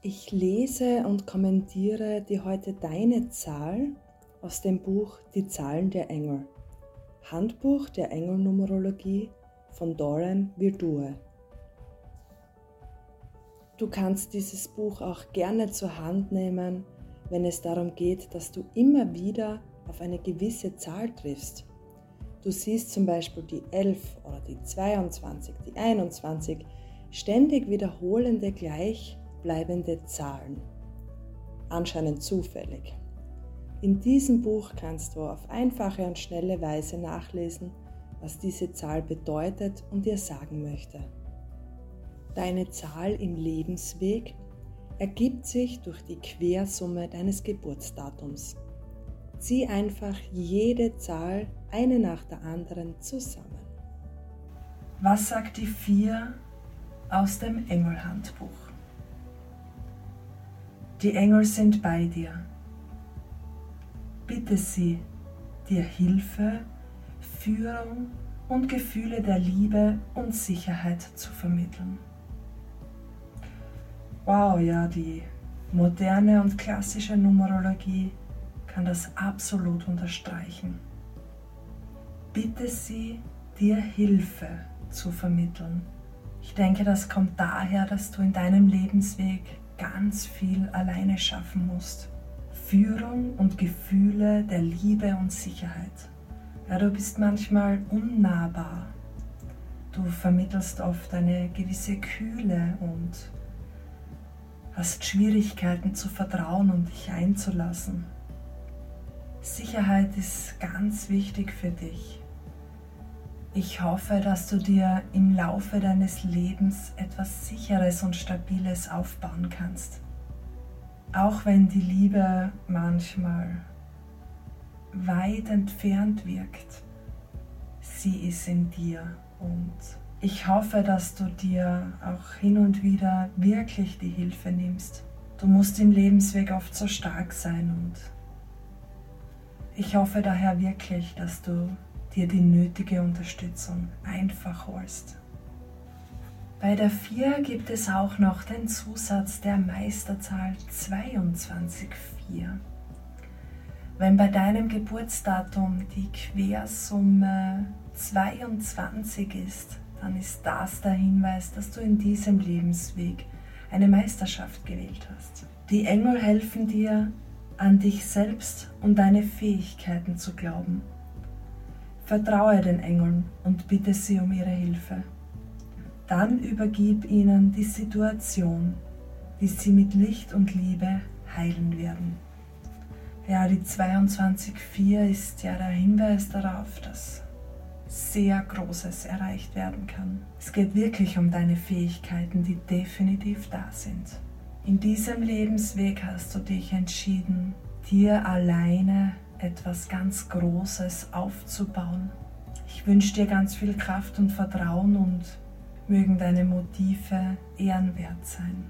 Ich lese und kommentiere dir heute deine Zahl aus dem Buch Die Zahlen der Engel. Handbuch der Engelnumerologie von Doran Virtue. Du kannst dieses Buch auch gerne zur Hand nehmen, wenn es darum geht, dass du immer wieder auf eine gewisse Zahl triffst. Du siehst zum Beispiel die 11 oder die 22, die 21, ständig wiederholende gleichbleibende Zahlen. Anscheinend zufällig. In diesem Buch kannst du auf einfache und schnelle Weise nachlesen, was diese Zahl bedeutet und dir sagen möchte. Deine Zahl im Lebensweg ergibt sich durch die Quersumme deines Geburtsdatums. Zieh einfach jede Zahl eine nach der anderen zusammen. Was sagt die 4 aus dem Engelhandbuch? Die Engel sind bei dir. Bitte sie, dir Hilfe, Führung und Gefühle der Liebe und Sicherheit zu vermitteln. Wow, ja, die moderne und klassische Numerologie kann das absolut unterstreichen. Bitte sie, dir Hilfe zu vermitteln. Ich denke, das kommt daher, dass du in deinem Lebensweg ganz viel alleine schaffen musst. Führung und Gefühle der Liebe und Sicherheit. Ja, du bist manchmal unnahbar. Du vermittelst oft eine gewisse Kühle und hast Schwierigkeiten zu vertrauen und dich einzulassen. Sicherheit ist ganz wichtig für dich. Ich hoffe, dass du dir im Laufe deines Lebens etwas Sicheres und Stabiles aufbauen kannst. Auch wenn die Liebe manchmal weit entfernt wirkt, sie ist in dir und ich hoffe, dass du dir auch hin und wieder wirklich die Hilfe nimmst. Du musst im Lebensweg oft so stark sein und ich hoffe daher wirklich, dass du dir die nötige Unterstützung einfach holst. Bei der 4 gibt es auch noch den Zusatz der Meisterzahl 224. Wenn bei deinem Geburtsdatum die Quersumme 22 ist, dann ist das der Hinweis, dass du in diesem Lebensweg eine Meisterschaft gewählt hast. Die Engel helfen dir, an dich selbst und deine Fähigkeiten zu glauben. Vertraue den Engeln und bitte sie um ihre Hilfe. Dann übergib ihnen die Situation, die sie mit Licht und Liebe heilen werden. Ja, die 22.4 ist ja der Hinweis darauf, dass sehr Großes erreicht werden kann. Es geht wirklich um deine Fähigkeiten, die definitiv da sind. In diesem Lebensweg hast du dich entschieden, dir alleine etwas ganz Großes aufzubauen. Ich wünsche dir ganz viel Kraft und Vertrauen und mögen deine Motive ehrenwert sein.